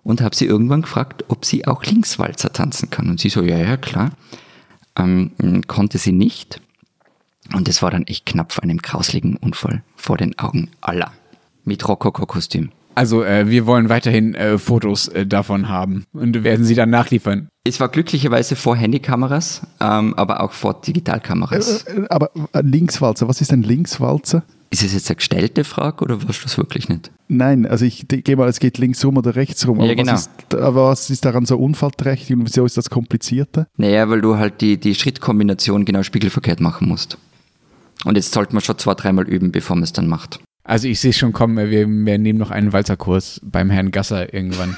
und habe sie irgendwann gefragt, ob sie auch Linkswalzer tanzen kann. Und sie so, ja, ja, klar. Ähm, konnte sie nicht. Und es war dann echt knapp vor einem grausligen Unfall vor den Augen aller. Mit Rokoko-Kostüm. Also äh, wir wollen weiterhin äh, Fotos äh, davon haben und werden sie dann nachliefern. Es war glücklicherweise vor Handykameras, ähm, aber auch vor Digitalkameras. Äh, aber äh, Linkswalzer, was ist ein Linkswalzer? Ist es jetzt eine gestellte Frage oder warst du das wirklich nicht? Nein, also ich gehe mal, es geht links rum oder rechts rum. Ja, aber, genau. was ist, aber was ist daran so unfallträchtig und wieso ist das komplizierter? Naja, weil du halt die, die Schrittkombination genau spiegelverkehrt machen musst. Und jetzt sollte man schon zwei, dreimal üben, bevor man es dann macht. Also ich sehe schon kommen, wir, wir nehmen noch einen Walzerkurs beim Herrn Gasser irgendwann.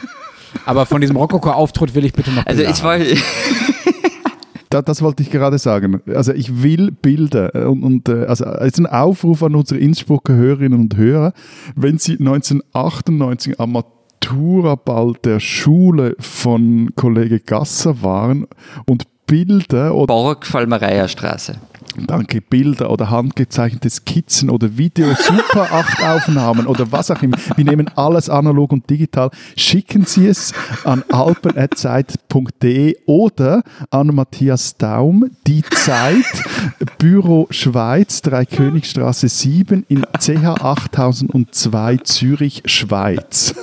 Aber von diesem Rokoko-Auftritt will ich bitte noch Also Bilder es war, haben. Da, das wollte ich gerade sagen. Also ich will Bilder äh, und, und äh, also es ist ein Aufruf an unsere Innsbrucker Hörerinnen und Hörer, wenn Sie 1998 am Maturaball der Schule von Kollege Gasser waren und Bilder oder Borg Straße. Danke, Bilder oder handgezeichnete Skizzen oder Video, Super 8 Aufnahmen oder was auch immer. Wir nehmen alles analog und digital. Schicken Sie es an alpen.zeit.de oder an Matthias Daum, die Zeit, Büro Schweiz, Dreikönigstraße 7 in CH 8002 Zürich, Schweiz.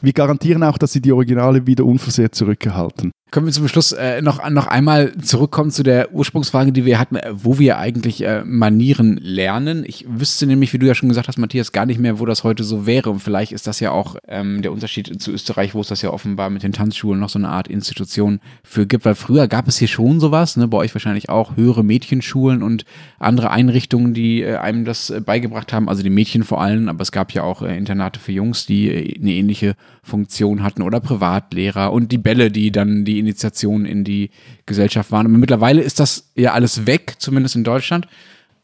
Wir garantieren auch, dass Sie die Originale wieder unversehrt zurückerhalten. Können wir zum Schluss äh, noch, noch einmal zurückkommen zu der Ursprungsfrage, die wir hatten, äh, wo wir eigentlich äh, Manieren lernen. Ich wüsste nämlich, wie du ja schon gesagt hast, Matthias, gar nicht mehr, wo das heute so wäre. Und vielleicht ist das ja auch ähm, der Unterschied zu Österreich, wo es das ja offenbar mit den Tanzschulen noch so eine Art Institution für gibt. Weil früher gab es hier schon sowas, ne? bei euch wahrscheinlich auch höhere Mädchenschulen und andere Einrichtungen, die äh, einem das äh, beigebracht haben. Also die Mädchen vor allem, aber es gab ja auch äh, Internate für Jungs, die äh, eine ähnliche Funktion hatten oder Privatlehrer und die Bälle, die dann die Initiation in die Gesellschaft waren. Und mittlerweile ist das ja alles weg, zumindest in Deutschland,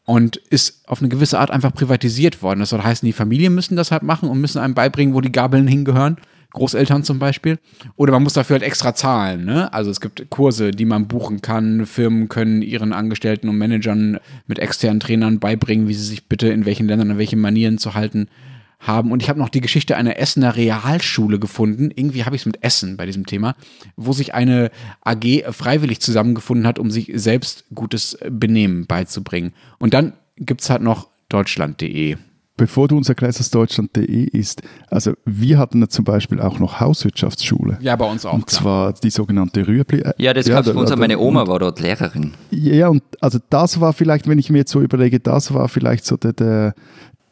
und ist auf eine gewisse Art einfach privatisiert worden. Das soll heißen, die Familien müssen das halt machen und müssen einem beibringen, wo die Gabeln hingehören. Großeltern zum Beispiel. Oder man muss dafür halt extra zahlen. Ne? Also es gibt Kurse, die man buchen kann. Firmen können ihren Angestellten und Managern mit externen Trainern beibringen, wie sie sich bitte in welchen Ländern an welche Manieren zu halten haben. Und ich habe noch die Geschichte einer Essener Realschule gefunden. Irgendwie habe ich es mit Essen bei diesem Thema, wo sich eine AG freiwillig zusammengefunden hat, um sich selbst gutes Benehmen beizubringen. Und dann gibt es halt noch deutschland.de. Bevor du uns erklärst, was deutschland.de ist, also wir hatten ja zum Beispiel auch noch Hauswirtschaftsschule. Ja, bei uns auch. Und klar. zwar die sogenannte Rüebli. Ja, das gab's da- bei uns. da- Meine Oma war dort Lehrerin. Ja, und also das war vielleicht, wenn ich mir jetzt so überlege, das war vielleicht so der, der,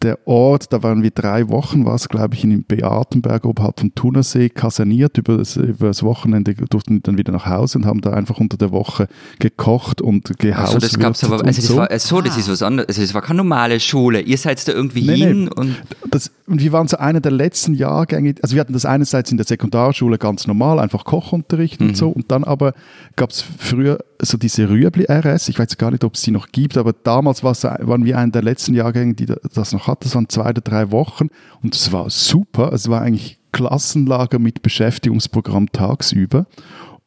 der Ort, da waren wir drei Wochen, war es glaube ich in Beatenberg oberhalb vom Thunersee, kaserniert, über das, über das Wochenende durften wir dann wieder nach Hause und haben da einfach unter der Woche gekocht und gehaust. Also das gab's aber, also das so. war, so, das ist was anderes. Also das war keine normale Schule. Ihr seid da irgendwie Nee, hin nee. und Das, und wir waren so einer der letzten Jahrgänge, also wir hatten das einerseits in der Sekundarschule ganz normal, einfach Kochunterricht Mhm. und so, und dann aber gab es früher so diese Rüebli-RS, ich weiß gar nicht, ob es die noch gibt, aber damals waren wir einer der letzten Jahrgänge, die das noch hatten, das waren zwei oder drei Wochen und es war super, es war eigentlich Klassenlager mit Beschäftigungsprogramm tagsüber.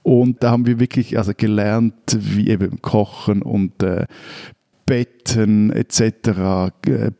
Und da haben wir wirklich also gelernt, wie eben kochen und äh, Betten etc.,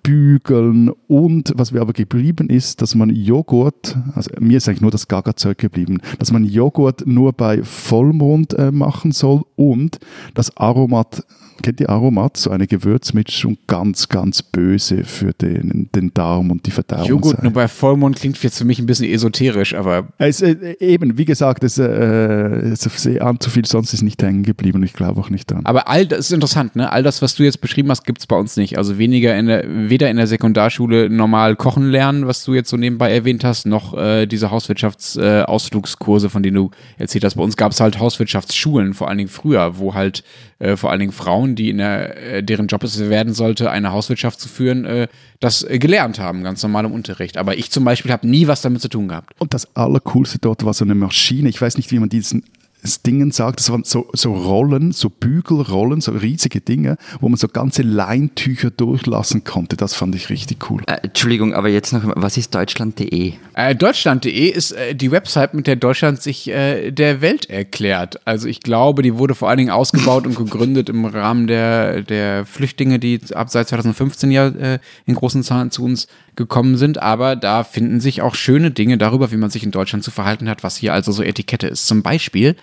bügeln und was mir aber geblieben ist, dass man Joghurt, also mir ist eigentlich nur das Gaga-Zeug geblieben, dass man Joghurt nur bei Vollmond äh, machen soll und das Aromat kennt ihr Aromat? So eine Gewürzmischung, ganz, ganz böse für den, den Darm und die Verdauung. Joghurt nur bei Vollmond klingt jetzt für mich ein bisschen esoterisch, aber. Es, äh, eben, wie gesagt, es, äh, es an zu viel, sonst ist nicht hängen geblieben und ich glaube auch nicht dran. Aber all das ist interessant, ne? All das, was du jetzt beschrieben hast, gibt es bei uns nicht. Also weniger in der, weder in der Sekundarschule normal kochen lernen, was du jetzt so nebenbei erwähnt hast, noch äh, diese Hauswirtschaftsausflugskurse, äh, von denen du erzählt hast. Bei uns gab es halt Hauswirtschaftsschulen, vor allen Dingen früher, wo halt äh, vor allen Dingen Frauen, die in der, äh, deren Job es werden sollte, eine Hauswirtschaft zu führen, äh, das äh, gelernt haben, ganz normal im Unterricht. Aber ich zum Beispiel habe nie was damit zu tun gehabt. Und das Allercoolste dort war so eine Maschine. Ich weiß nicht, wie man diesen Dingen sagt, das waren so, so Rollen, so Bügelrollen, so riesige Dinge, wo man so ganze Leintücher durchlassen konnte. Das fand ich richtig cool. Äh, Entschuldigung, aber jetzt noch, was ist deutschland.de? Äh, deutschland.de ist äh, die Website, mit der Deutschland sich äh, der Welt erklärt. Also ich glaube, die wurde vor allen Dingen ausgebaut und gegründet im Rahmen der, der Flüchtlinge, die ab seit 2015 ja äh, in großen Zahlen zu uns gekommen sind, aber da finden sich auch schöne Dinge darüber, wie man sich in Deutschland zu verhalten hat, was hier also so Etikette ist. Zum Beispiel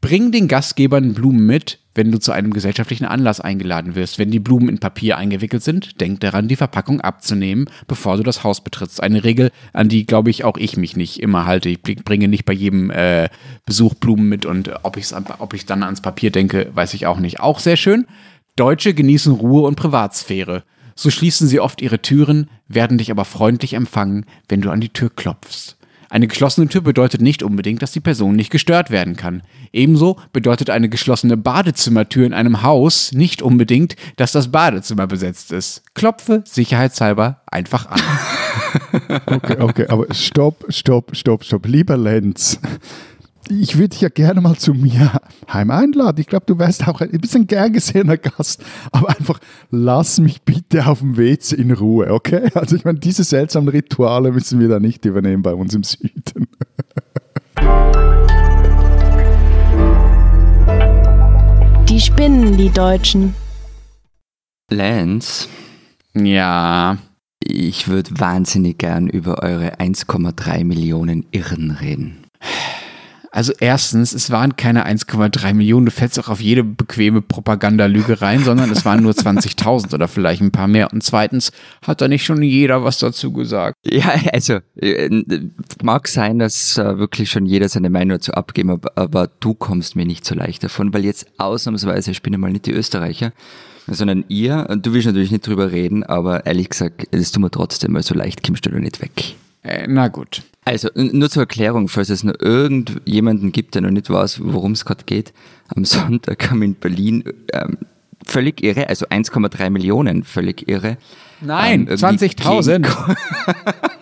Bring den Gastgebern Blumen mit, wenn du zu einem gesellschaftlichen Anlass eingeladen wirst. Wenn die Blumen in Papier eingewickelt sind, denk daran, die Verpackung abzunehmen, bevor du das Haus betrittst. Eine Regel, an die, glaube ich, auch ich mich nicht immer halte. Ich bringe nicht bei jedem äh, Besuch Blumen mit und ob ich ob ich dann ans Papier denke, weiß ich auch nicht. Auch sehr schön. Deutsche genießen Ruhe und Privatsphäre. So schließen sie oft ihre Türen, werden dich aber freundlich empfangen, wenn du an die Tür klopfst. Eine geschlossene Tür bedeutet nicht unbedingt, dass die Person nicht gestört werden kann. Ebenso bedeutet eine geschlossene Badezimmertür in einem Haus nicht unbedingt, dass das Badezimmer besetzt ist. Klopfe sicherheitshalber einfach an. okay, okay, aber stopp, stopp, stopp, stopp. Lieber Lenz, ich würde dich ja gerne mal zu mir heim einladen. Ich glaube, du wärst auch ein bisschen gern gesehener Gast. Aber einfach lass mich bitte auf dem WC in Ruhe, okay? Also ich meine, diese seltsamen Rituale müssen wir da nicht übernehmen bei uns im Süden. Die spinnen, die Deutschen. Lance? Ja. Ich würde wahnsinnig gern über eure 1,3 Millionen Irren reden. Also erstens, es waren keine 1,3 Millionen, du fällst auch auf jede bequeme Propagandalüge rein, sondern es waren nur 20.000 oder vielleicht ein paar mehr. Und zweitens, hat da nicht schon jeder was dazu gesagt? Ja, also äh, mag sein, dass äh, wirklich schon jeder seine Meinung dazu abgeben, aber, aber du kommst mir nicht so leicht davon, weil jetzt ausnahmsweise, ich bin ja mal nicht die Österreicher, sondern ihr, und du willst natürlich nicht drüber reden, aber ehrlich gesagt, es tut mir trotzdem, weil so leicht kommst du da nicht weg. Äh, na gut. Also nur zur Erklärung, falls es noch irgendjemanden gibt, der noch nicht weiß, worum es gerade geht. Am Sonntag haben in Berlin ähm, völlig irre, also 1,3 Millionen völlig irre. Nein, ähm, 20.000.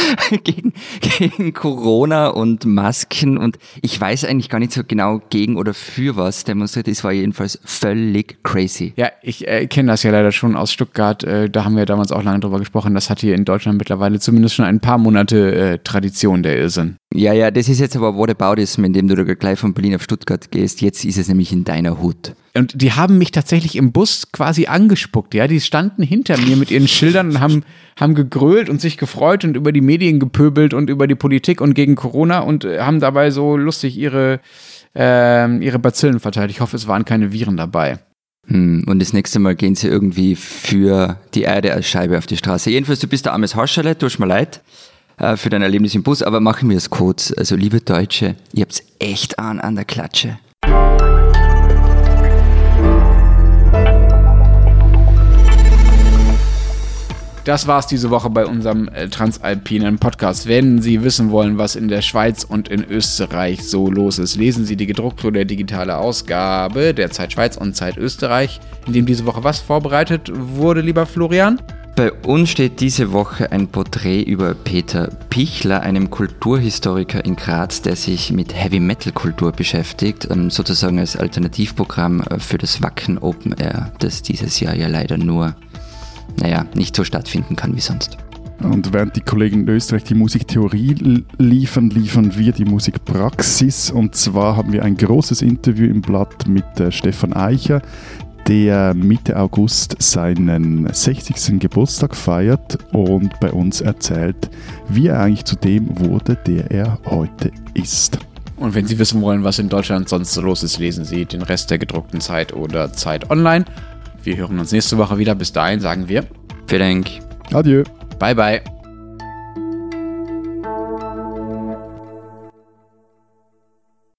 gegen, gegen Corona und Masken und ich weiß eigentlich gar nicht so genau gegen oder für was demonstriert ist, war jedenfalls völlig crazy. Ja, ich äh, kenne das ja leider schon aus Stuttgart, äh, da haben wir damals auch lange drüber gesprochen, das hat hier in Deutschland mittlerweile zumindest schon ein paar Monate äh, Tradition, der Irrsinn. Ja, ja, das ist jetzt aber Whataboutism, indem du da gleich von Berlin auf Stuttgart gehst. Jetzt ist es nämlich in deiner Hut. Und die haben mich tatsächlich im Bus quasi angespuckt, ja. Die standen hinter mir mit ihren Schildern und haben, haben gegrölt und sich gefreut und über die Medien gepöbelt und über die Politik und gegen Corona und äh, haben dabei so lustig ihre, äh, ihre Bazillen verteilt. Ich hoffe, es waren keine Viren dabei. Hm, und das nächste Mal gehen sie irgendwie für die Erde als Scheibe auf die Straße. Jedenfalls, du bist der armes Hauscherle, tut mir leid äh, für dein Erlebnis im Bus, aber machen wir es kurz. Also, liebe Deutsche, ihr habt's echt an an der Klatsche. Das war's diese Woche bei unserem äh, Transalpinen Podcast. Wenn Sie wissen wollen, was in der Schweiz und in Österreich so los ist, lesen Sie die gedruckte oder digitale Ausgabe der Zeit Schweiz und Zeit Österreich, in dem diese Woche was vorbereitet wurde, lieber Florian? Bei uns steht diese Woche ein Porträt über Peter Pichler, einem Kulturhistoriker in Graz, der sich mit Heavy Metal Kultur beschäftigt, ähm, sozusagen als Alternativprogramm äh, für das Wacken Open Air, das dieses Jahr ja leider nur naja, nicht so stattfinden kann wie sonst. Und während die Kollegen in Österreich die Musiktheorie liefern, liefern wir die Musikpraxis. Und zwar haben wir ein großes Interview im Blatt mit äh, Stefan Eicher, der Mitte August seinen 60. Geburtstag feiert und bei uns erzählt, wie er eigentlich zu dem wurde, der er heute ist. Und wenn Sie wissen wollen, was in Deutschland sonst so los ist, lesen Sie den Rest der gedruckten Zeit oder Zeit online. Wir hören uns nächste Woche wieder. Bis dahin sagen wir. Vielen Dank. Adieu. Bye, bye.